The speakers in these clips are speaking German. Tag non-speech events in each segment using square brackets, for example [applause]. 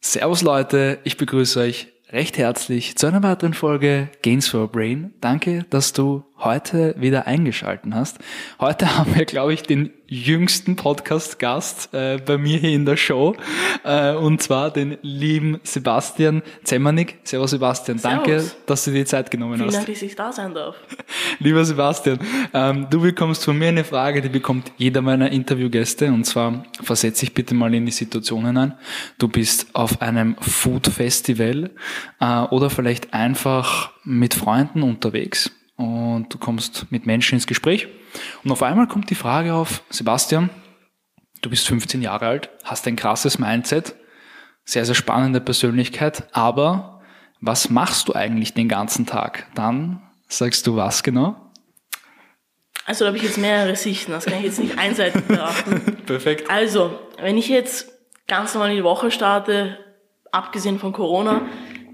Servus Leute, ich begrüße euch recht herzlich zu einer weiteren Folge Gains for Brain. Danke, dass du heute wieder eingeschalten hast. Heute [laughs] haben wir, glaube ich, den jüngsten Podcast-Gast äh, bei mir hier in der Show, äh, und zwar den lieben Sebastian Zemmernig. Servus Sebastian, Servus. danke, dass du dir die Zeit genommen Vielen hast. Dank, dass ich da sein darf. [laughs] Lieber Sebastian, ähm, du bekommst von mir eine Frage, die bekommt jeder meiner Interviewgäste. Und zwar versetz dich bitte mal in die Situation hinein. Du bist auf einem Food Festival äh, oder vielleicht einfach mit Freunden unterwegs und du kommst mit Menschen ins Gespräch. Und auf einmal kommt die Frage auf, Sebastian, du bist 15 Jahre alt, hast ein krasses Mindset, sehr, sehr spannende Persönlichkeit, aber was machst du eigentlich den ganzen Tag? Dann sagst du was genau? Also da habe ich jetzt mehrere Sichten, das kann ich jetzt nicht einseitig betrachten. [laughs] Perfekt. Also, wenn ich jetzt ganz normal in die Woche starte, abgesehen von Corona,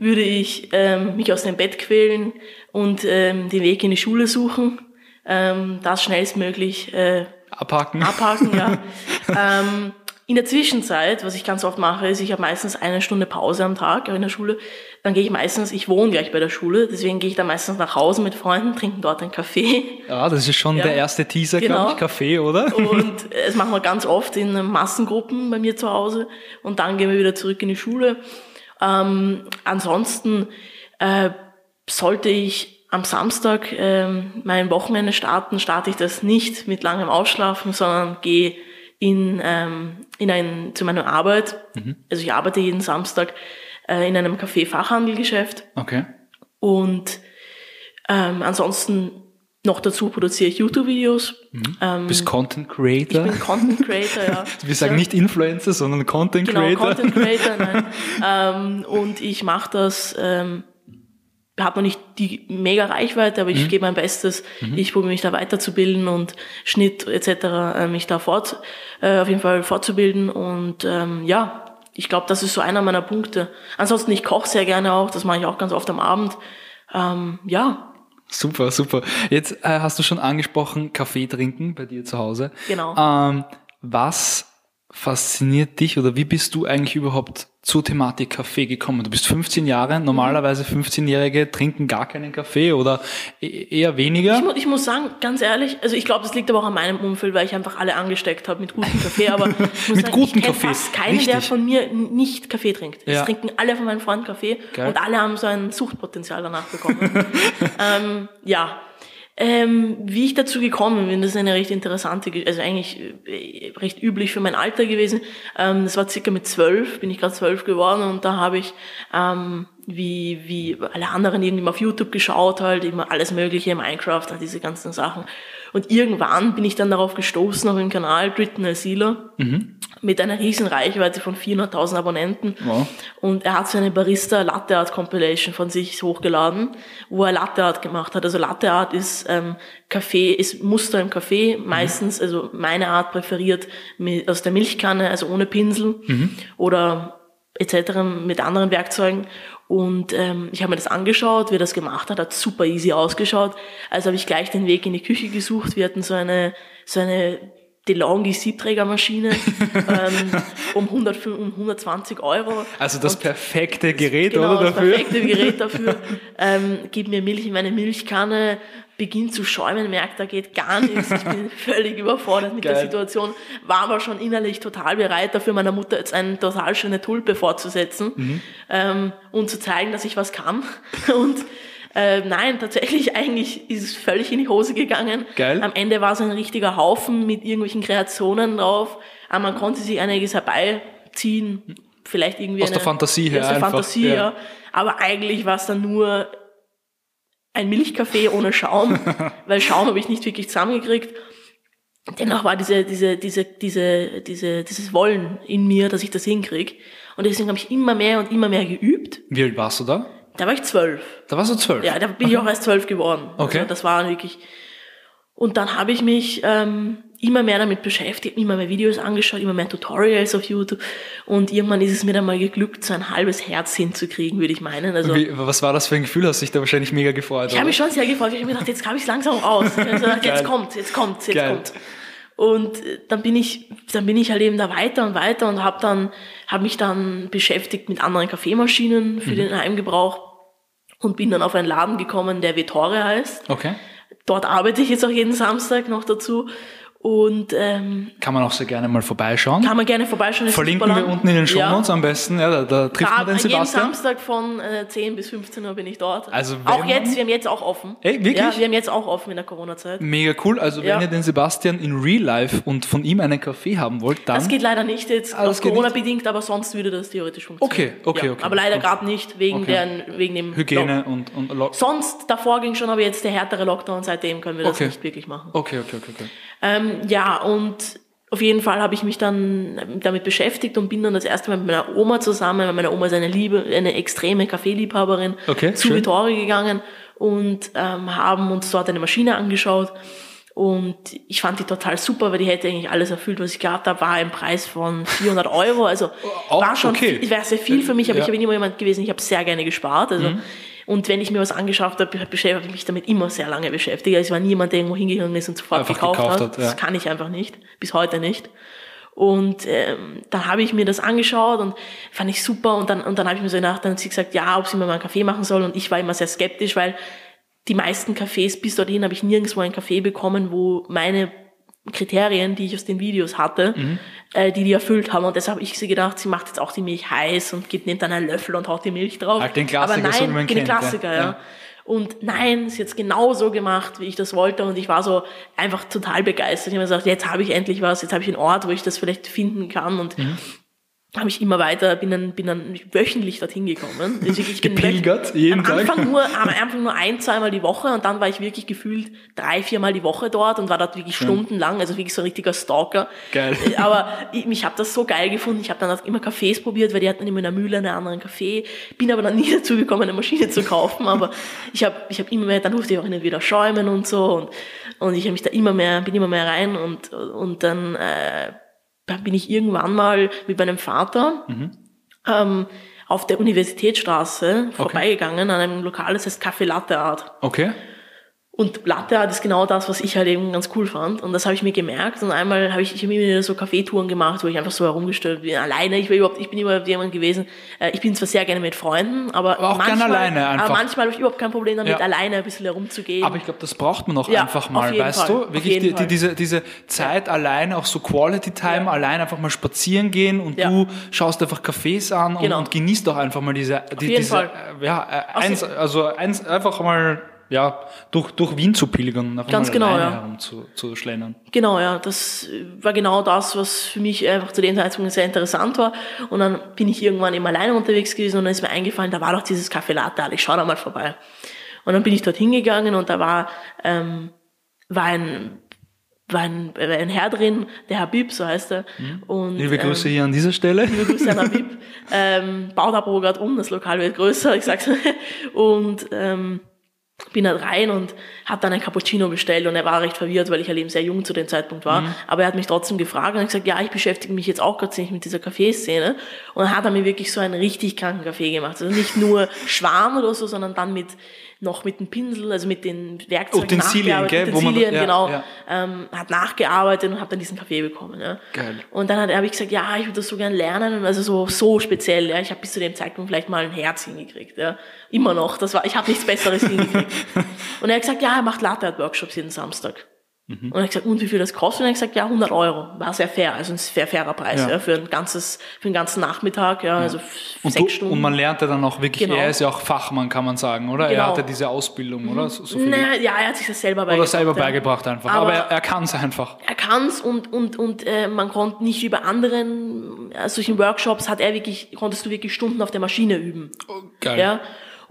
würde ich ähm, mich aus dem Bett quälen und ähm, den Weg in die Schule suchen, ähm, das schnellstmöglich äh, Abhaken. abhaken, ja. [laughs] ähm, in der Zwischenzeit, was ich ganz oft mache, ist, ich habe meistens eine Stunde Pause am Tag in der Schule. Dann gehe ich meistens, ich wohne gleich bei der Schule, deswegen gehe ich dann meistens nach Hause mit Freunden, trinken dort einen Kaffee. Ja, das ist schon Ja. der erste Teaser, Genau. glaube ich, Kaffee, oder? Und [laughs] es machen wir ganz oft in Massengruppen bei mir zu Hause. Und dann gehen wir wieder zurück in die Schule. Ähm, ansonsten äh, sollte ich am Samstag ähm, mein Wochenende starten, starte ich das nicht mit langem Ausschlafen, sondern gehe in, ähm, in ein, zu meiner Arbeit. Also ich arbeite jeden Samstag äh, in einem Café-Fachhandelgeschäft. Okay. Und ähm, ansonsten noch dazu produziere ich YouTube-Videos. Ähm, Bist Content ich Creator. bin Content Creator, ja. [laughs] Wir sagen ja. nicht Influencer, sondern Content genau, Creator. Content Creator, nein. [laughs] ähm, und ich mache das, ähm, habe noch nicht die mega Reichweite, aber ich gebe mein Bestes. Ich probiere mich da weiterzubilden und Schnitt etc. Äh, mich da fort, äh, auf jeden Fall fortzubilden. Und ähm, ja, ich glaube, das ist so einer meiner Punkte. Ansonsten, ich koche sehr gerne auch, das mache ich auch ganz oft am Abend. Ähm, ja, Super, super. Jetzt äh, hast du schon angesprochen, Kaffee trinken bei dir zu Hause. Genau. Ähm, was fasziniert dich oder wie bist du eigentlich überhaupt zur Thematik Kaffee gekommen? Du bist 15 Jahre, normalerweise 15-Jährige trinken gar keinen Kaffee oder e- eher weniger. Ich, mu ich muss sagen, ganz ehrlich, also ich glaube, das liegt aber auch an meinem Umfeld, weil ich einfach alle angesteckt habe mit gutem Kaffee. Aber [laughs] Mit sagen, gutem ich Kaffee, fast keinen, der richtig. von mir nicht Kaffee trinkt. Es Ja. trinken alle von meinen Freunden Kaffee Geil. und alle haben so ein Suchtpotenzial danach bekommen. [laughs] ähm, ja. Ähm, wie ich dazu gekommen bin, das ist eine recht interessante, also eigentlich äh, recht üblich für mein Alter gewesen. Ähm, das war circa mit zwölf, bin ich gerade zwölf geworden und da habe ich ähm, wie, wie alle anderen irgendwie auf YouTube geschaut, halt immer alles mögliche, Minecraft, all diese ganzen Sachen. Und irgendwann bin ich dann darauf gestoßen, auf dem Kanal Dritten Asila, mit einer riesen Reichweite von 400.000 Abonnenten. Wow. Und er hat so eine Barista Latte Art Compilation von sich hochgeladen, wo er Latte Art gemacht hat. Also Latte Art ist ähm, Kaffee, ist Muster im Kaffee, meistens, also meine Art präferiert mit, aus der Milchkanne, also ohne Pinsel oder etc. mit anderen Werkzeugen. Und ähm, ich habe mir das angeschaut, wie er das gemacht hat, hat super easy ausgeschaut. Also habe ich gleich den Weg in die Küche gesucht. Wir hatten so eine, so eine DeLonghi Siebträgermaschine [laughs] ähm, um, 100, um 120 Euro. Also das Und perfekte Gerät, genau, oder das dafür? perfekte Gerät dafür. [laughs] ähm, gib mir Milch in meine Milchkanne, beginnt zu schäumen, merkt, da geht gar nichts. Ich bin [laughs] völlig überfordert mit der Geil. Situation, war aber schon innerlich total bereit dafür, meiner Mutter jetzt eine total schöne Tulpe vorzusetzen Mhm. ähm, und zu zeigen, dass ich was kann. [laughs] Und äh, nein, tatsächlich eigentlich ist es völlig in die Hose gegangen. Geil. Am Ende war es ein richtiger Haufen mit irgendwelchen Kreationen drauf. Aber man konnte sich einiges herbeiziehen. Vielleicht irgendwie Aus der eine, Fantasie her Aus der einfach, Fantasie, ja. ja. Aber eigentlich war es dann nur ein Milchkaffee ohne Schaum, [laughs] weil Schaum habe ich nicht wirklich zusammengekriegt. Dennoch war diese, diese, diese, diese, diese, dieses Wollen in mir, dass ich das hinkriege. Und deswegen habe ich immer mehr und immer mehr geübt. Wie alt warst du da? Da war ich zwölf. Da warst du zwölf. Ja, da bin ich auch erst zwölf geworden. Okay. Also das war wirklich. Und dann habe ich mich ähm, immer mehr damit beschäftigt, immer mehr Videos angeschaut, immer mehr Tutorials auf YouTube. Und irgendwann ist es mir dann mal geglückt, so ein halbes Herz hinzukriegen, würde ich meinen. Also, Wie, was war das für ein Gefühl? Hast du dich da wahrscheinlich mega gefreut? ich habe mich schon sehr gefreut. Ich habe mir gedacht, jetzt habe ich es langsam raus. Gedacht, jetzt kommt, jetzt kommt, jetzt Geil. kommt. Und äh, dann bin ich, dann bin ich halt eben da weiter und weiter und habe dann, habe mich dann beschäftigt mit anderen Kaffeemaschinen für den Heimgebrauch und bin dann auf einen Laden gekommen, der Vetore heißt. Okay. Dort arbeite ich jetzt auch jeden Samstag noch dazu und ähm, Kann man auch sehr gerne mal vorbeischauen. kann man gerne vorbeischauen. Verlinken wir unten in den Show Ja. Notes am besten. Ja, da, da trifft man Da, den jeden Sebastian. Samstag von äh, 10 bis 15 Uhr bin ich dort. Also auch man- jetzt, wir haben jetzt auch offen. Ey, wirklich? Ja, wir haben jetzt auch offen in der Corona-Zeit. Mega cool. Also wenn Ja. ihr den Sebastian in Real Life und von ihm einen Kaffee haben wollt, dann Das geht leider nicht jetzt, Ah, das auf geht Corona bedingt, aber sonst würde das theoretisch funktionieren. Okay, okay, ja, okay. Aber leider gerade nicht, wegen, Okay. deren, wegen dem Hygiene Lock- und, und Lo- Sonst, davor ging schon, aber jetzt der härtere Lockdown, seitdem können wir das Okay. nicht wirklich machen. Okay, okay, okay, okay. Ähm, ja, und auf jeden Fall habe ich mich dann damit beschäftigt und bin dann das erste Mal mit meiner Oma zusammen, weil meine Oma ist eine Liebe, eine extreme Kaffeeliebhaberin, Okay, zu schön. Vittori gegangen und ähm, haben uns dort eine Maschine angeschaut. Und ich fand die total super, weil die hätte eigentlich alles erfüllt, was ich gehabt habe. War ein Preis von 400 Euro, also Auch war schon, okay. viel- wäre sehr viel für mich, aber Ja. Mhm. ich bin immer jemand gewesen, ich habe sehr gerne gespart. Also und wenn ich mir was angeschafft habe, beschäftige ich mich damit immer sehr lange beschäftigt. Also ich war niemand, der irgendwo hingegangen ist und sofort Einfach gekauft, gekauft hat. hat, ja. Das kann ich einfach nicht, bis heute nicht. Und ähm, dann habe ich mir das angeschaut und fand ich super. Und dann, und dann habe ich mir so gedacht, dann hat sie gesagt, ja, ob sie mir mal einen Kaffee machen soll. Und ich war immer sehr skeptisch, weil die meisten Cafés bis dorthin habe ich nirgendwo einen Kaffee bekommen, wo meine Kriterien, die ich aus den Videos hatte, Mhm. äh, die die erfüllt haben. Und deshalb habe ich sie gedacht, sie macht jetzt auch die Milch heiß und gibt, nimmt dann einen Löffel und haut die Milch drauf. Halt den Klassiker, Aber nein, so wie man den kennt. Klassiker, ja. Ja. Und nein, sie hat es genau so gemacht, wie ich das wollte. Und ich war so einfach total begeistert. Ich habe mir gesagt, jetzt habe ich endlich was, jetzt habe ich einen Ort, wo ich das vielleicht finden kann. Und Mhm. Habe ich immer weiter, bin dann, bin dann wöchentlich dorthin gekommen. [laughs] Also ich bin Gepilgert, jeden am Tag. Anfang nur, [laughs] am Anfang nur ein, zweimal die Woche und dann war ich wirklich gefühlt drei, viermal die Woche dort und war dort wirklich stundenlang, also wirklich so ein richtiger Stalker. Geil. Äh, Aber ich, ich habe das so geil gefunden. Ich habe dann auch immer Cafés probiert, weil die hatten immer in der Mühle einen anderen Kaffee. Bin aber dann [laughs] nie dazu gekommen, eine Maschine zu kaufen. Aber ich habe ich hab immer mehr, dann durfte ich auch und wieder schäumen und so und, und ich habe mich da immer mehr, bin immer mehr rein und, und dann äh, bin ich irgendwann mal mit meinem Vater ähm, auf der Universitätsstraße vorbeigegangen an einem Lokal, das heißt Café Latte Art. Okay. Und Latte Art ist genau das, was ich halt eben ganz cool fand. Und das habe ich mir gemerkt. Und einmal habe ich, ich habe immer wieder so Kaffeetouren gemacht, wo ich einfach so herumgestellt bin, alleine. Ich war überhaupt, ich bin immer jemand gewesen. Äh, ich bin zwar sehr gerne mit Freunden, aber, Aber auch manchmal, gerne alleine einfach. Aber manchmal habe ich überhaupt kein Problem damit, Ja. alleine ein bisschen herumzugehen. Aber ich glaube, das braucht man auch Ja, einfach mal, weißt Fall, du? Wirklich die, die, diese, diese Zeit allein, auch so Quality Time, Ja. allein einfach mal spazieren gehen und Ja. du schaust einfach Cafés an und, Genau. und genießt doch einfach mal diese, die, diese Fall. äh, ja, äh, eins, also eins, einfach mal ja, durch, durch Wien zu pilgern und einfach Ganz genau, ja. herum zu, zu schlendern. Genau, ja, das war genau das, was für mich einfach zu dem Zeitpunkt sehr interessant war. Und dann bin ich irgendwann eben alleine unterwegs gewesen und dann ist mir eingefallen, da war doch dieses Café Latte, ich schau da mal vorbei. Und dann bin ich dort hingegangen und da war, ähm, war ein war ein, war ein Herr drin, der Habib, so heißt er. Und, Liebe ähm, Grüße hier an dieser Stelle. Liebe Grüße an Habib. [laughs] ähm, baut aber gerade um, das Lokal wird größer, ich sag's. [laughs] Und ähm, bin halt rein und habe dann ein Cappuccino bestellt und er war recht verwirrt, weil ich halt eben sehr jung zu dem Zeitpunkt war. Aber er hat mich trotzdem gefragt und hat gesagt, ja, ich beschäftige mich jetzt auch gerade ziemlich mit dieser Kaffeeszene. Und dann hat er mir wirklich so einen richtig kranken Kaffee gemacht. Also nicht nur Schwarm oder so, sondern dann mit noch mit dem Pinsel, also mit den Werkzeugen Utensilien, nachgearbeitet. gell, wo man- Utensilien, ja, genau. ja. Ähm, hat nachgearbeitet und habe dann diesen Kaffee bekommen. Ja. Geil. Und dann habe ich gesagt, ja, ich würde das so gern lernen, und also so so speziell. Ja, ich habe bis zu dem Zeitpunkt vielleicht mal ein Herz hingekriegt. Ja, immer noch. Das war, ich habe nichts Besseres hingekriegt. [laughs] Und er hat gesagt, ja, er macht Latte Art Workshops jeden Samstag. Mhm. Und er hat gesagt, und wie viel das kostet? Und er hat gesagt, ja, 100 Euro. War sehr fair, also ein sehr fairer Preis Ja. ja. für ein ganzes, für einen ganzen Nachmittag, ja, also f- Und, sechs du, Stunden. und man lernt ja dann auch wirklich, Genau. er ist ja auch Fachmann, kann man sagen, oder? Er Genau. hatte diese Ausbildung, oder? So, so naja, ja, er hat sich das selber beigebracht. Oder selber ja. beigebracht einfach. Aber, Aber- er, er kann es einfach. er kann's und und und äh, man konnte nicht über anderen äh, solchen Workshops hat er wirklich konntest du wirklich Stunden auf der Maschine üben. Geil. Ja.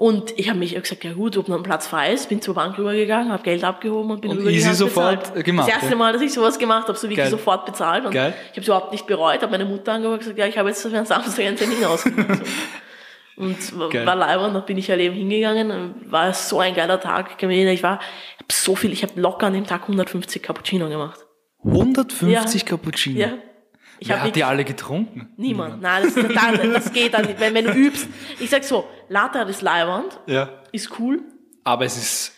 Und ich habe mich gesagt, ja gut, ob noch ein Platz frei ist, bin zur Bank rübergegangen, habe Geld abgehoben und bin Und rübergegangen. easy und bezahlt. sofort gemacht, Das erste. Mal, dass ich sowas gemacht habe, so wirklich Geil. sofort bezahlt. Und Geil. ich habe es überhaupt nicht bereut, habe meine Mutter angehört und gesagt, ja, ich habe jetzt für einen Samstag einen Termin ausgemacht. [laughs] Und Geil. war leibend, da bin ich halt eben hingegangen, war so ein geiler Tag gewesen. Ich war, ich hab so viel, ich habe locker an dem Tag 150 Cappuccino gemacht. 150 Ja. Cappuccino. Ja. Ich Wer hab hat nicht- die alle getrunken? Niemand. Nein, das, das, [laughs] das geht dann nicht. Wenn, wenn du übst, ich sag so, Latte Art ist leibend, Ja. ist cool. Aber es ist,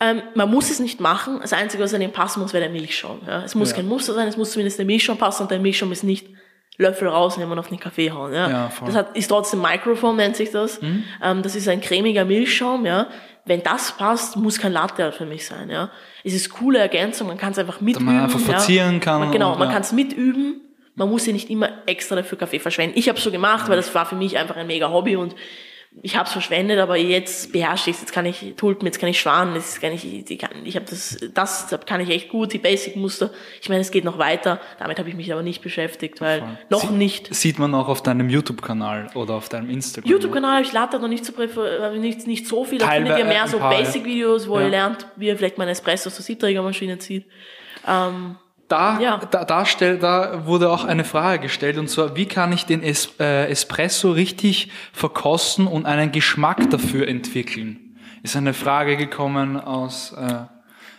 Ähm, man muss es nicht machen. Das Einzige, was an dem passen muss, wäre der Milchschaum. Ja? Es muss Ja. kein Muster sein, es muss zumindest der Milchschaum passen und der Milchschaum ist nicht Löffel rausnehmen und auf den Kaffee hauen. Ja? Ja. Mhm. das hat, ist trotzdem Microfoam, nennt sich das. Ähm, das ist ein cremiger Milchschaum. Ja? Wenn das passt, muss kein Latte für mich sein. Ja? Es ist coole Ergänzung, man kann es einfach mitüben. man einfach verzieren ja? kann Man, genau, und, man ja. kann es mitüben. Man muss ja nicht immer extra dafür Kaffee verschwenden. Ich habe so gemacht, weil das war für mich einfach ein mega Hobby und ich habe es verschwendet, aber jetzt beherrsche ich es. Jetzt kann ich Tulpen, jetzt kann ich Schwanen, jetzt kann ich, ich, kann, ich habe das, das kann ich echt gut, die Basic-Muster. Ich meine, es geht noch weiter. Damit habe ich mich aber nicht beschäftigt, weil noch Sie- nicht. Sieht man auch auf deinem YouTube-Kanal oder auf deinem Instagram. YouTube-Kanal ich leider noch nicht so, äh, nicht, nicht so viel. Da findet ihr mehr so. Basic-Videos, wo Ja. ihr lernt, wie ihr vielleicht mal einen Espresso aus der Siebträgermaschine zieht. Ähm, Da, Ja. da, da, stell, da wurde auch eine Frage gestellt und zwar, wie kann ich den es, äh, Espresso richtig verkosten und einen Geschmack dafür entwickeln? Ist eine Frage gekommen aus äh,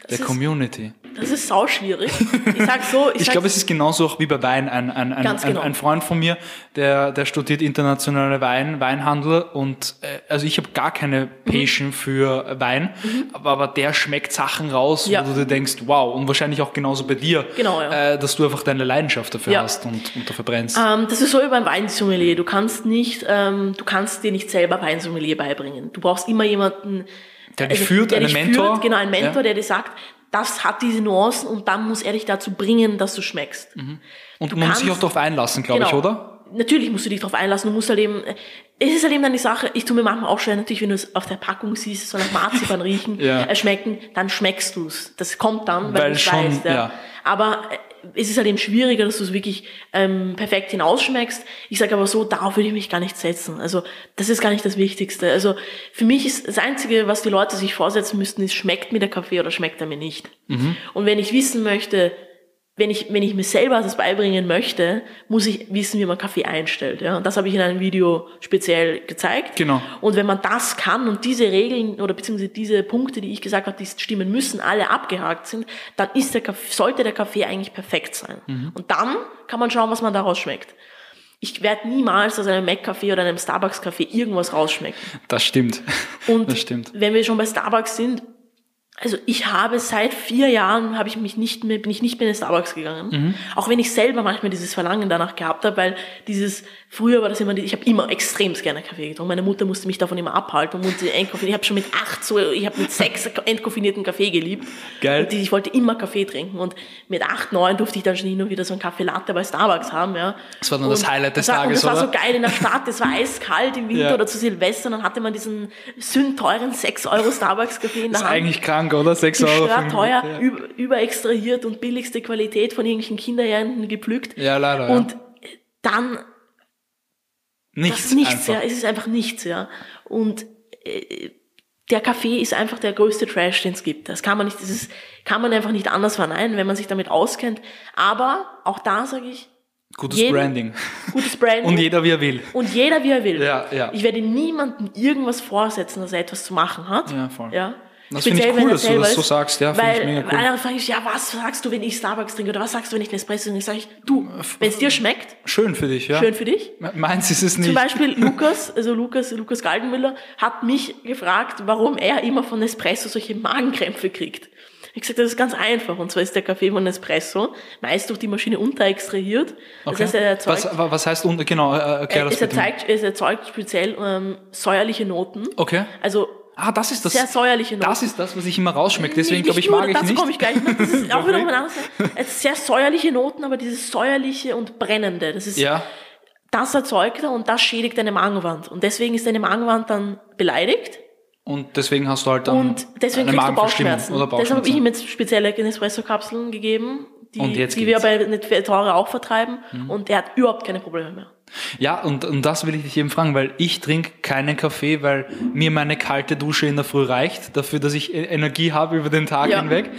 der Community. Das ist sau schwierig. Ich sag so, ich, Ich glaube, es ist genauso auch wie bei Wein. Ein, ein, ein, genau. ein Freund von mir, der, der studiert internationale Wein, Weinhandel und äh, also ich habe gar keine Mhm. Passion für Wein, aber, aber der schmeckt Sachen raus, Ja. wo du dir denkst, wow, und wahrscheinlich auch genauso bei dir, Genau, ja. äh, dass du einfach deine Leidenschaft dafür Ja. hast und, und dafür brennst. Ähm, das ist so wie beim Weinsommelier. Du kannst nicht, ähm, du kannst dir nicht selber Weinsommelier beibringen. Du brauchst immer jemanden, Der dich führt, der einen Mentor. Führt, genau, ein Mentor, Ja. der dir sagt, das hat diese Nuancen und dann muss er dich dazu bringen, dass du schmeckst. Und du man muss sich auch kannst- darauf einlassen, glaube ich, Genau. oder? Natürlich musst du dich darauf einlassen. Du musst halt eben, es ist halt eben dann die Sache, ich tue mir manchmal auch schwer, natürlich, wenn du es auf der Packung siehst, es soll nach Marzipan [laughs] riechen, Ja. äh, schmecken, dann schmeckst du es. Das kommt dann, weil, Weil du es weißt. Ja. ja. Aber äh, es ist halt eben schwieriger, dass du es wirklich ähm, perfekt hinausschmeckst. Ich sage aber so, darauf würde ich mich gar nicht setzen. Also das ist gar nicht das Wichtigste. Also für mich ist das Einzige, was die Leute sich vorsetzen müssten, ist, schmeckt mir der Kaffee oder schmeckt er mir nicht. Mhm. Und wenn ich wissen möchte, wenn ich, wenn ich mir selber das beibringen möchte, muss ich wissen, wie man Kaffee einstellt. Ja? Und das habe ich in einem Video speziell gezeigt. Genau. Und wenn man das kann und diese Regeln oder beziehungsweise diese Punkte, die ich gesagt habe, die stimmen müssen, alle abgehakt sind, dann ist der Kaffee, sollte der Kaffee eigentlich perfekt sein. Mhm. Und dann kann man schauen, was man daraus schmeckt. Ich werde niemals aus einem Mac-Kaffee oder einem Starbucks-Kaffee irgendwas rausschmecken. Das stimmt. Und das stimmt. wenn wir schon bei Starbucks sind, also ich habe seit vier Jahren habe ich mich nicht mehr, bin ich nicht mehr in den Starbucks gegangen. Mhm. Auch wenn ich selber manchmal dieses Verlangen danach gehabt habe, weil dieses, früher war das immer, die- ich habe immer extremst gerne Kaffee getrunken. Meine Mutter musste mich davon immer abhalten und musste entkoffinieren. Ich habe schon mit acht so, ich habe mit sechs entkoffinierten Kaffee geliebt. Geil. Und ich wollte immer Kaffee trinken und mit acht, neun durfte ich dann schon hin und wieder so einen Kaffee Latte bei Starbucks haben, ja. Das war dann das Und Highlight des das war, Tages, das war so geil in der Stadt, es war eiskalt im Winter Ja. oder zu Silvester, dann hatte man diesen sündteuren 6 Euro Starbucks-Kaffee in der Das ist Hand. eigentlich krank, oder? 6 Euro. Teuer, Ja. über, überextrahiert und billigste Qualität von irgendwelchen Kinderhänden gepflückt. Ja, leider. Und ja. dann nichts. nichts, einfach. ja. Es ist einfach nichts, ja. Und äh, der Kaffee ist einfach der größte Trash, den es gibt. Das kann man nicht, das ist, kann man einfach nicht anders verneinen, wenn man sich damit auskennt. Aber auch da sage ich, Gutes jeden- Branding. gutes Branding. Und jeder, wie er will. Und jeder, wie er will. Ja, ja. Ich werde niemandem irgendwas vorsetzen, dass er etwas zu machen hat. Ja, voll. Ja. Das finde ich cool, dass du das so sagst. Ja, finde weil, ich mega cool. Weil dann frage ich, ja, was sagst du, wenn ich Starbucks trinke? Oder was sagst du, wenn ich einen Espresso trinke? Sag ich, du, wenn es dir schmeckt, Schön für dich, ja. schön für dich. Me- Meins ist es nicht. Zum Beispiel [laughs] Lukas, also Lukas, Lukas Galdenmüller, hat mich gefragt, warum er immer von Espresso solche Magenkrämpfe kriegt. Ich gesagt, das ist ganz einfach. Und zwar ist der Kaffee von Espresso meist durch die Maschine unterextrahiert. Das Okay. heißt, er erzeugt, was, wa- was heißt, unter- genau, äh, erklär das es, erzeugt, es erzeugt speziell ähm, säuerliche Noten. Okay. Also Ah, das ist das. sehr säuerliche Noten. Das ist das, was ich immer rausschmecke. Deswegen glaube ich, mag ich dazu nicht. komme ich gleich noch. Das ist auch wieder [laughs] ein anderes. Es sehr säuerliche Noten, aber dieses säuerliche und brennende, das ist, Ja, das erzeugt er und das schädigt deine Magenwand. Und deswegen ist deine Magenwand dann beleidigt und deswegen hast du halt dann und deswegen eine kriegst du Bauchschmerzen. Oder Deshalb habe ich ihm Bauchschmerzen. jetzt spezielle Espresso-Kapseln gegeben, die, Und jetzt die wir geht's. Mhm. bei Netfetore auch vertreiben. Und er hat überhaupt keine Probleme mehr. Ja, und, und das will ich dich eben fragen, weil ich trinke keinen Kaffee, weil mir meine kalte Dusche in der Früh reicht, dafür, dass ich E- Energie habe über den Tag Ja. hinweg.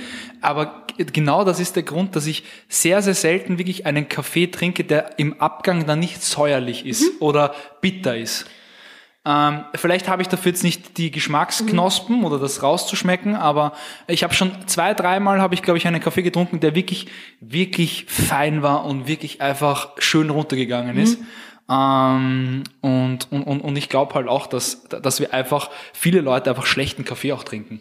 Aber genau das ist der Grund, dass ich sehr, sehr selten wirklich einen Kaffee trinke, der im Abgang dann nicht säuerlich ist Mhm. oder bitter ist. Ähm, vielleicht habe ich dafür jetzt nicht die Geschmacksknospen oder das rauszuschmecken, aber ich habe schon zwei, dreimal habe ich, glaube ich, einen Kaffee getrunken, der wirklich, wirklich fein war und wirklich einfach schön runtergegangen ist. Ähm, und, und, und, und ich glaube halt auch, dass, dass wir einfach viele Leute einfach schlechten Kaffee auch trinken.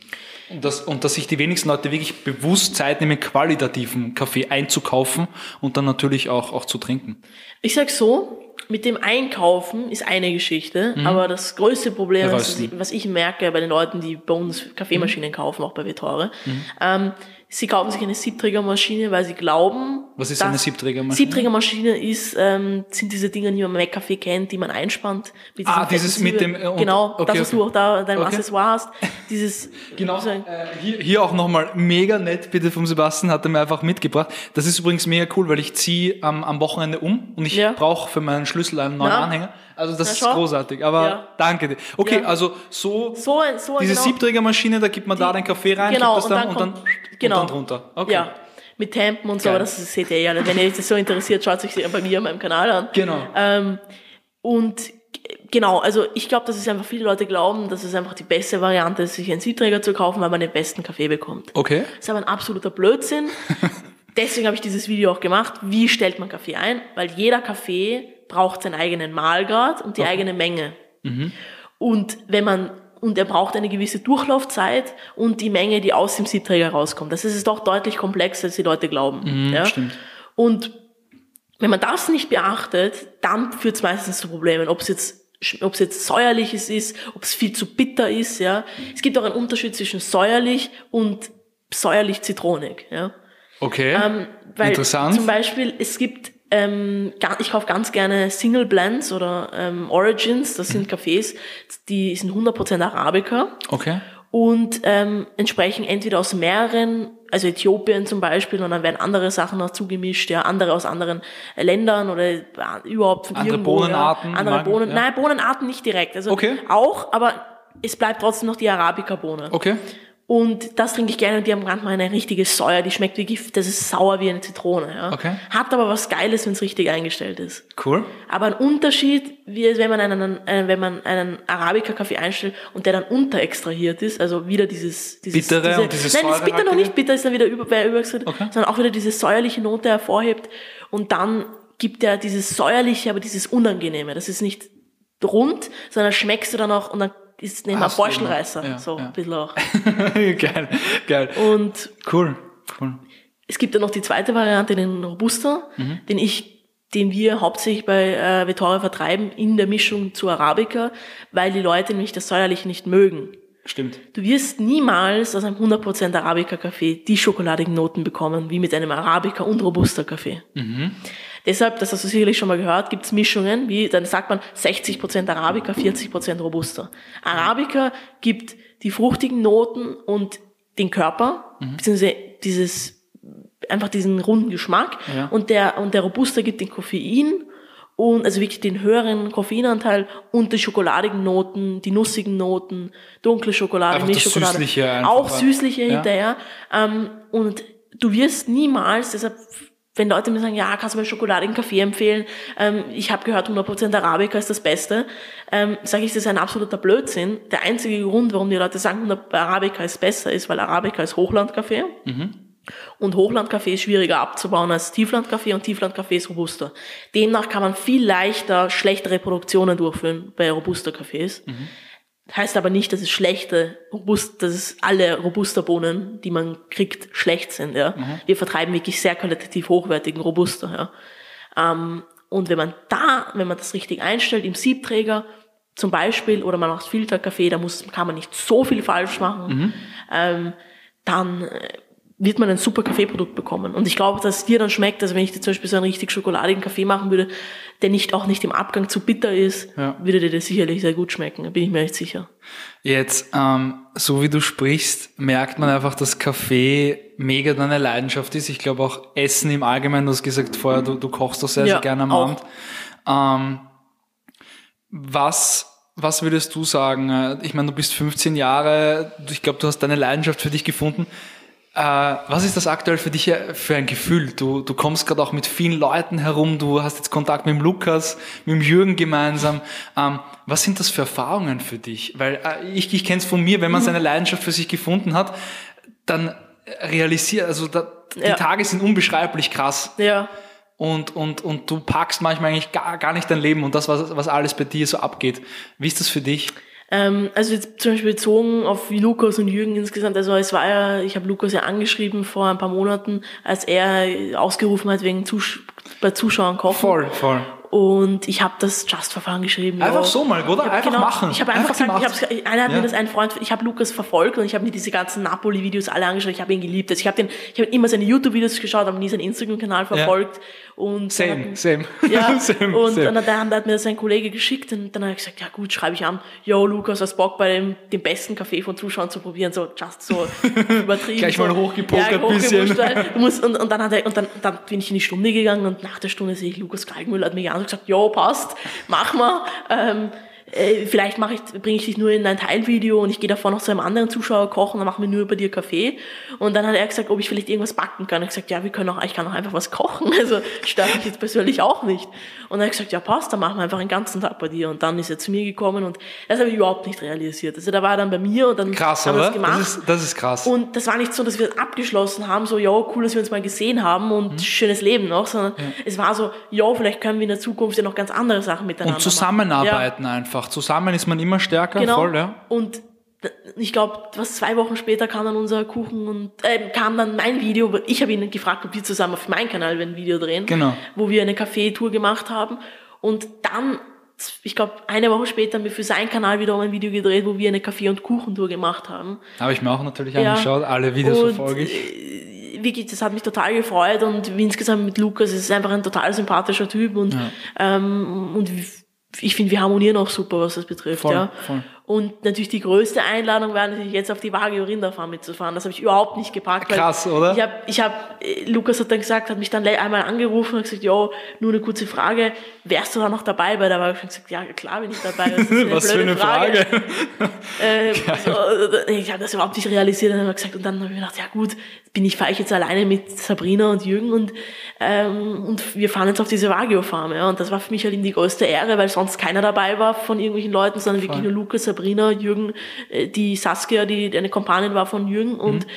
Und, dass und dass sich die wenigsten Leute wirklich bewusst Zeit nehmen, qualitativen Kaffee einzukaufen und dann natürlich auch, auch zu trinken. Ich sag so, mit dem Einkaufen ist eine Geschichte, aber das größte Problem, Rösten. was ich merke bei den Leuten, die bei uns Kaffeemaschinen kaufen, auch bei Vitore, Mhm. ähm, sie kaufen sich eine Siebträgermaschine, weil sie glauben. Was ist eine Siebträgermaschine? Siebträgermaschine ist, ähm, sind diese Dinger, die man im Mac-Café kennt, die man einspannt. Ah, dieses mit dem, äh, und- genau, okay, das, was okay. du auch da dein Okay. Accessoire hast. Dieses, [laughs] Genau. Äh, hier, hier auch nochmal mega nett, bitte vom Sebastian, hat er mir einfach mitgebracht. Das ist übrigens mega cool, weil ich ziehe am am Wochenende um und ich Ja. brauche für meinen Schlüssel einen neuen Ja. Anhänger. Also das ist großartig. Aber Ja. danke dir. Okay, Ja. also so, so so diese genau, Siebträgermaschine, da gibt man da den Kaffee rein, genau, gibt das dann und und dann dann, kommt- genau. und dann drunter. Okay. Ja, mit Tempen und so, Geil. aber das seht ihr eh alle. Wenn ihr euch das so interessiert, schaut euch bei mir auf meinem Kanal an. Genau. Ähm, und genau, also ich glaube, dass es einfach viele Leute glauben, dass es einfach die beste Variante ist, sich einen Siebträger zu kaufen, weil man den besten Kaffee bekommt. Okay. Das ist aber ein absoluter Blödsinn. [laughs] Deswegen habe ich dieses Video auch gemacht. Wie stellt man Kaffee ein? Weil jeder Kaffee braucht seinen eigenen Mahlgrad und die eigene Menge. Und wenn man und er braucht eine gewisse Durchlaufzeit und die Menge, die aus dem Siebträger rauskommt. Das ist es doch deutlich komplexer, als die Leute glauben. ja? stimmt. Und wenn man das nicht beachtet, dann führt es meistens zu Problemen. Ob es jetzt ob es jetzt säuerliches ist, ob es viel zu bitter ist, ja. Es gibt auch einen Unterschied zwischen säuerlich und säuerlich zitronig, ja. Okay. Ähm, weil Interessant. Zum Beispiel, es gibt, ähm, ich kaufe ganz gerne Single Blends oder ähm, Origins, das sind Cafés, die sind 100% Arabica okay. und ähm, entsprechen entweder aus mehreren, also Äthiopien zum Beispiel, und dann werden andere Sachen dazu gemischt, ja, andere aus anderen Ländern oder äh, überhaupt von Andere irgendwo, Bohnenarten, ja, andere Magen, Bohnen, ja. nein, Bohnenarten nicht direkt, also Okay. auch, aber es bleibt trotzdem noch die Arabica-Bohne. Okay. Und das trinke ich gerne und die haben manchmal eine richtige Säure, die schmeckt wie Gift, das ist sauer wie eine Zitrone. Ja. Okay. Hat aber was Geiles, wenn es richtig eingestellt ist. Cool. Aber ein Unterschied, wie es, wenn man einen, äh, wenn man einen Arabica-Kaffee einstellt und der dann unterextrahiert ist, also wieder dieses, dieses Bittere diese, und diese Nein, das bitter noch nicht, bitter ist dann wieder über, überextrahiert, Okay. sondern auch wieder diese säuerliche Note hervorhebt und dann gibt er dieses säuerliche, aber dieses unangenehme. Das ist nicht rund, sondern schmeckst du dann auch und dann ist neben Hast ein du Borstelreißer, immer, ja, so ja. ein bisschen auch. [laughs] geil. Geil. Und Cool. Cool. es gibt dann noch die zweite Variante, den Robusta, Mhm. den ich, den wir hauptsächlich bei äh, Vittoria vertreiben in der Mischung zu Arabica, weil die Leute nämlich das säuerliche nicht mögen. Stimmt. Du wirst niemals aus einem 100% Arabica-Kaffee die schokoladigen Noten bekommen, wie mit einem Arabica- und Robusta-Kaffee. Deshalb, das hast du sicherlich schon mal gehört, gibt's Mischungen, wie, dann sagt man 60% Arabica, 40% Robusta. Arabica gibt die fruchtigen Noten und den Körper, beziehungsweise dieses, einfach diesen runden Geschmack. Ja. Und der, und der Robusta gibt den Koffein und also wirklich den höheren Koffeinanteil und die schokoladigen Noten, die nussigen Noten, dunkle Schokolade, Einfach Milchschokolade, Süßliche auch süßliche Ja. hinterher. Ähm, und du wirst niemals, deshalb, wenn Leute mir sagen, ja, kannst du mir einen schokoladigen Kaffee empfehlen? Ähm, ich habe gehört, 100% Arabica ist das Beste. Ähm, Sage ich, das ist ein absoluter Blödsinn. Der einzige Grund, warum die Leute sagen, 100 Arabica ist besser, ist, weil Arabica ist Hochlandkaffee. Und Hochlandkaffee ist schwieriger abzubauen als Tieflandkaffee und Tieflandkaffee ist robuster. Demnach kann man viel leichter schlechtere Produktionen durchführen bei robuster Kaffees. Heißt aber nicht, dass es schlechte, robust, dass es alle robuster Bohnen, die man kriegt, schlecht sind. Ja. Wir vertreiben wirklich sehr qualitativ hochwertigen Robuster. Ja. Ähm, und wenn man da, wenn man das richtig einstellt, im Siebträger zum Beispiel, oder man macht Filterkaffee, da muss, kann man nicht so viel falsch machen, ähm, dann äh, wird man ein super Kaffeeprodukt bekommen. Und ich glaube, dass es dir dann schmeckt, also wenn ich dir zum Beispiel so einen richtig schokoladigen Kaffee machen würde, der nicht auch nicht im Abgang zu bitter ist, Ja. würde dir das sicherlich sehr gut schmecken, da bin ich mir echt sicher. Jetzt, ähm, so wie du sprichst, merkt man einfach, dass Kaffee mega deine Leidenschaft ist. Ich glaube auch Essen im Allgemeinen, du hast gesagt vorher, du, du kochst doch sehr, Ja, sehr gerne am auch. Abend. Ähm, was, was würdest du sagen? Äh, Ich meine, du bist 15 Jahre, ich glaube, du hast deine Leidenschaft für dich gefunden. Äh, was ist das aktuell für dich für ein Gefühl? Du, du kommst gerade auch mit vielen Leuten herum, du hast jetzt Kontakt mit dem Lukas, mit dem Jürgen gemeinsam. Ähm, was sind das für Erfahrungen für dich? Weil äh, ich, ich kenne es von mir, wenn man mhm. seine Leidenschaft für sich gefunden hat, dann realisiert, also da, die ja. Tage sind unbeschreiblich krass. Ja. Und, und, und du packst manchmal eigentlich gar, gar nicht dein Leben und das, was, was alles bei dir so abgeht. Wie ist das für dich? Ähm, also jetzt zum Beispiel bezogen auf Lukas und Jürgen insgesamt, also es war ja, ich habe Lukas ja angeschrieben vor ein paar Monaten, als er ausgerufen hat wegen Zus bei Zuschauern kochen. Voll, voll. Und ich habe das Just-Verfahren geschrieben. Einfach ja. so mal, oder? Hab, einfach genau, machen. Ich habe einfach, einfach gesagt, ich einer hat ja. mir das ein Freund, ich habe Lukas verfolgt und ich habe mir diese ganzen Napoli-Videos alle angeschaut. Ich habe ihn geliebt. Also ich habe den, ich habe immer seine YouTube-Videos geschaut, aber nie seinen Instagram-Kanal verfolgt. Ja. Und same, hat, same. Ja, [laughs] same, und same. dann, dann hat mir das ein Kollege geschickt und dann habe ich gesagt, ja gut, schreibe ich an, yo Lukas, was Bock bei dem, dem besten Kaffee von Zuschauern zu probieren, so just so [laughs] übertrieben. Gleich mal hochgepokert ja, bisschen. Halt. Und, und dann hat er, und dann, dann bin ich in die Stunde gegangen und nach der Stunde sehe ich Lukas Kalkmüller hat mich an gesagt, yo, passt, mach mal. Ähm, äh, vielleicht mache ich, bringe ich dich nur in ein Teilvideo und ich gehe davor noch zu einem anderen Zuschauer kochen, dann machen wir nur über dir Kaffee. Und dann hat er gesagt, ob ich vielleicht irgendwas backen kann. Ich gesagt, ja, wir können auch, ich kann auch einfach was kochen. [laughs] Also stört mich jetzt persönlich auch nicht. Und dann hat er gesagt, ja, passt, dann machen wir einfach einen ganzen Tag bei dir. Und dann ist er zu mir gekommen und das habe ich überhaupt nicht realisiert. Also da war er dann bei mir und dann krass, haben wir das gemacht. Das ist, das ist krass. Und das war nicht so, dass wir abgeschlossen haben, so, ja, cool, dass wir uns mal gesehen haben und mhm. schönes Leben noch, sondern ja. es war so, ja, vielleicht können wir in der Zukunft ja noch ganz andere Sachen miteinander Und zusammenarbeiten ja. einfach. Zusammen ist man immer stärker, genau. voll, ja. Und ich glaube, was zwei Wochen später kam dann unser Kuchen und äh, kam dann mein Video. Ich habe ihn gefragt, ob wir zusammen auf meinem Kanal ein Video drehen, genau. wo wir eine Kaffeetour gemacht haben. Und dann, ich glaube, eine Woche später haben wir für seinen Kanal wiederum ein Video gedreht, wo wir eine Kaffee- und Kuchentour gemacht haben. Habe ich mir auch natürlich ja. angeschaut, alle Videos und, verfolge ich. Äh, wirklich, das hat mich total gefreut und insgesamt mit Lukas, es ist einfach ein total sympathischer Typ und, ja. ähm, und ich finde, wir harmonieren auch super, was das betrifft. Voll, ja. Voll. Und natürlich die größte Einladung war natürlich jetzt auf die Wagyu Rinderfarm mitzufahren. Das habe ich überhaupt nicht gepackt. Krass, oder? Ich habe, ich hab, äh, Lukas hat dann gesagt, hat mich dann einmal angerufen und gesagt, jo, nur eine kurze Frage, wärst du da noch dabei bei der Wagyu? Ich habe gesagt, ja, klar bin ich dabei. Das ist eine [laughs] Was für eine Frage. Frage. [laughs] ähm, so, ich habe das überhaupt nicht realisiert. Und, gesagt, und dann habe ich mir gedacht, ja gut, bin ich, fahre ich jetzt alleine mit Sabrina und Jürgen und, ähm, und wir fahren jetzt auf diese Wagyu-Farm. Ja. Und das war für mich halt die größte Ehre, weil sonst keiner dabei war von irgendwelchen Leuten, sondern wirklich nur Lukas, Sabrina, Jürgen, äh, die Saskia, die eine Kompanin war von Jürgen mhm. und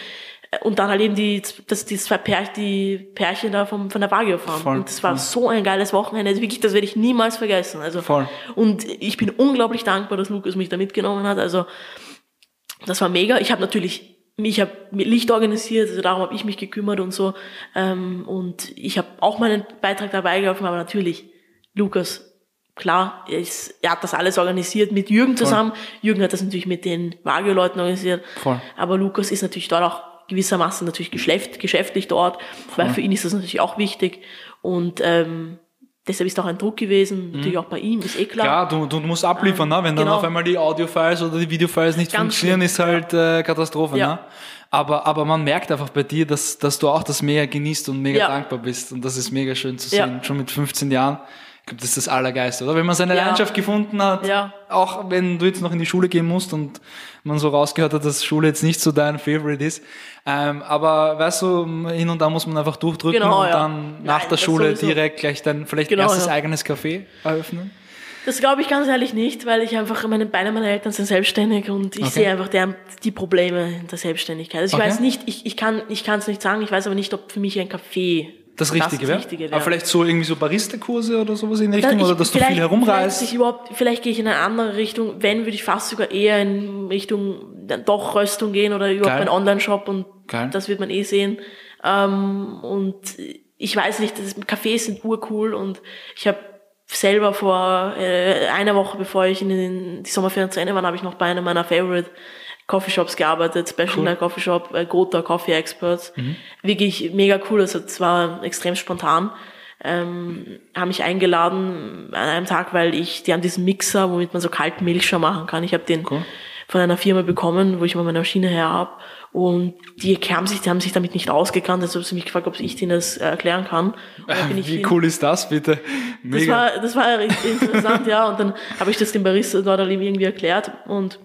äh, und dann halt eben die, das, die zwei Pärchen, die Pärchen da vom, von der Wagyu Farm. Und das war so ein geiles Wochenende. Also wirklich, das werde ich niemals vergessen. Also, Voll. Und ich bin unglaublich dankbar, dass Lukas mich da mitgenommen hat. Also, das war mega. Ich habe natürlich, ich habe Licht organisiert, also darum habe ich mich gekümmert und so. Ähm, und ich habe auch meinen Beitrag dabei geholfen, aber natürlich, Lukas, klar, er, ist, er hat das alles organisiert mit Jürgen zusammen. Voll. Jürgen hat das natürlich mit den Wagyu-Leuten organisiert. Voll. Aber Lukas ist natürlich dort auch gewissermaßen natürlich geschäft, geschäftlich dort, Voll. weil für ihn ist das natürlich auch wichtig. Und ähm, deshalb ist auch ein Druck gewesen, mhm. natürlich auch bei ihm, ist eh klar. Klar, du, du musst abliefern, ähm, ne? wenn dann genau. auf einmal die Audio-Files oder die Video-Files nicht Ganz funktionieren, schlimm. ist halt äh, Katastrophe. Ja. Ne? Aber, aber man merkt einfach bei dir, dass, dass du auch das mega genießt und mega ja. dankbar bist. Und das ist mega schön zu sehen, ja. schon mit 15 Jahren. Ich glaube, das ist das Allergeiste, oder? Wenn man seine ja. Leidenschaft gefunden hat, ja. auch wenn du jetzt noch in die Schule gehen musst und man so rausgehört hat, dass Schule jetzt nicht so dein Favorite ist. Ähm, aber weißt du, hin und da muss man einfach durchdrücken genau, und ja. dann nach Nein, der Schule direkt gleich dann vielleicht genau, erstes eigenes Café eröffnen. Das glaube ich ganz ehrlich nicht, weil ich einfach, meine, beide meiner Eltern sind selbstständig und ich okay. sehe einfach der, die Probleme in der Selbstständigkeit. Also ich okay. weiß nicht, ich, ich kann ich kann es nicht sagen, ich weiß aber nicht, ob für mich ein Café das Richtige, das Richtige wäre. Aber vielleicht so irgendwie so Barista-Kurse oder sowas in Richtung, ich, oder dass du viel herumreist. Vielleicht, überhaupt, vielleicht gehe ich in eine andere Richtung. Wenn, würde ich fast sogar eher in Richtung doch Röstung gehen oder überhaupt Geil. ein Online-Shop und Geil. das wird man eh sehen. Ähm, und ich weiß nicht, das, Cafés sind urcool und ich habe selber vor äh, einer Woche, bevor ich in den, die Sommerferien zu Ende war, habe ich noch bei einem meiner Favorite Coffeeshops gearbeitet, Special cool. Coffeeshop, äh, Gotha Coffee Experts. Mhm. Wirklich mega cool, also es war extrem spontan. Ähm, haben mich eingeladen an einem Tag, weil ich, die haben diesen Mixer, womit man so kalten Milchschaum machen kann. Ich habe den cool. von einer Firma bekommen, wo ich mal meine Maschine her habe. Und die haben sich, die haben sich damit nicht ausgekannt, also haben sie mich gefragt, ob ich denen das erklären kann. [laughs] Wie cool ist das bitte? Mega. Das war, das war interessant, ja. Und dann habe ich das dem Barista dort irgendwie erklärt und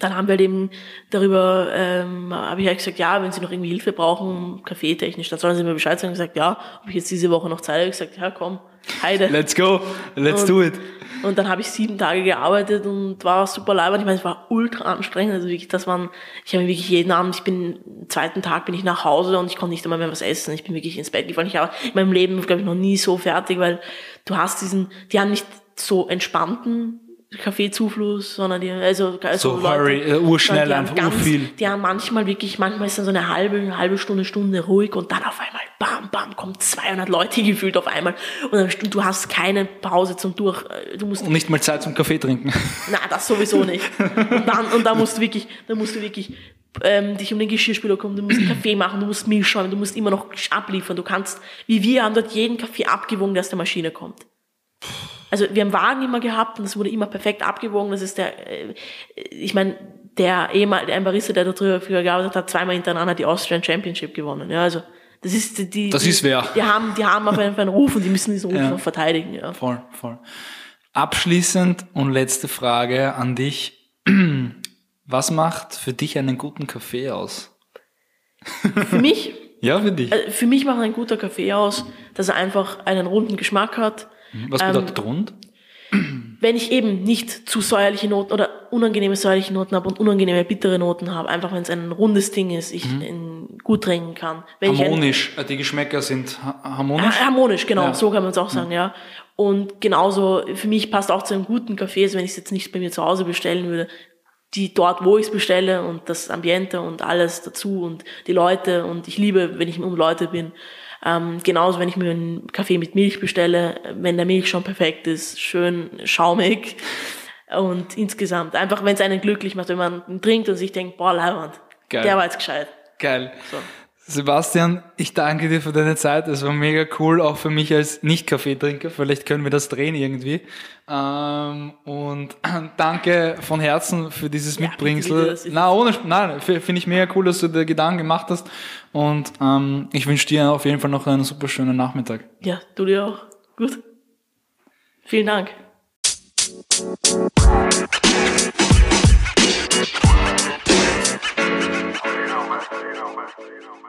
dann haben wir halt eben darüber, ähm, habe ich halt gesagt, ja, wenn Sie noch irgendwie Hilfe brauchen, kaffeetechnisch, dann sollen Sie mir Bescheid sagen. Ich gesagt, ja, ob ich jetzt diese Woche noch Zeit habe. Ich gesagt, ja, komm, heide. Let's go, let's und, do it. Und dann habe ich sieben Tage gearbeitet und war super leibend. Ich meine, es war ultra anstrengend. Also wirklich, das waren, ich habe wirklich jeden Abend, ich bin, zweiten Tag bin ich nach Hause und ich konnte nicht einmal mehr was essen. Ich bin wirklich ins Bett gefallen. Ich habe in meinem Leben, glaube ich, noch nie so fertig, weil du hast diesen, die haben nicht so entspannten Kaffeezufluss, sondern die, also, also so Leute, hurry, uh, urschnell die einfach, ganz, urviel. Die haben manchmal wirklich, manchmal ist dann so eine halbe, eine halbe Stunde, Stunde ruhig und dann auf einmal, bam, bam, kommen 200 Leute [laughs] gefühlt auf einmal und dann, du hast keine Pause zum Durch, äh, du musst. Und nicht mal Zeit zum Kaffee trinken. Na, das sowieso nicht. Und dann, und dann musst du wirklich, dann musst du wirklich, ähm, dich um den Geschirrspüler kommen, du musst Kaffee machen, du musst Milch schäumen, du musst immer noch abliefern, du kannst, wie wir haben dort jeden Kaffee abgewogen, der aus der Maschine kommt also wir haben Wagen immer gehabt und das wurde immer perfekt abgewogen. Das ist der, äh, ich meine, der ehemalige der Barista, der da drüber früher gearbeitet hat, zweimal hintereinander die Austrian Championship gewonnen. Ja, also das ist die. Das ist wer. Die haben, die haben auf einen, einen Ruf und die müssen diesen Ruf ja. noch verteidigen. Ja. Voll, voll. Abschließend und letzte Frage an dich. [clears throat] Was macht für dich einen guten Kaffee aus? Für mich? [laughs] ja, für dich. Äh, für mich macht ein guter Kaffee aus, dass er einfach einen runden Geschmack hat, was bedeutet ähm, rund? Wenn ich eben nicht zu säuerliche Noten oder unangenehme säuerliche Noten habe und unangenehme bittere Noten habe, einfach wenn es ein rundes Ding ist, ich mhm. gut trinken kann. Wenn harmonisch, ein, äh, die Geschmäcker sind harmonisch? Harmonisch, genau, ja. so kann man es auch sagen, mhm. ja. Und genauso, für mich passt auch zu einem guten Kaffee, also wenn ich es jetzt nicht bei mir zu Hause bestellen würde, die dort, wo ich es bestelle und das Ambiente und alles dazu und die Leute und ich liebe, wenn ich um Leute bin. Ähm, genauso, wenn ich mir einen Kaffee mit Milch bestelle, wenn der Milch schon perfekt ist, schön schaumig. Und insgesamt, einfach wenn es einen glücklich macht, wenn man trinkt und sich denkt, boah, Leibwand, der war jetzt gescheit. Geil. So. Sebastian, ich danke dir für deine Zeit. Es war mega cool, auch für mich als Nicht-Kaffeetrinker. Vielleicht können wir das drehen irgendwie. Ähm, und [clears throat] danke von Herzen für dieses ja, Mitbringsel. Na, ohne, nein, finde ich mega cool, dass du dir Gedanken gemacht hast. Und ähm, ich wünsche dir auf jeden Fall noch einen super schönen Nachmittag. Ja, du dir auch. Gut. Vielen Dank. you know, man. You know, man.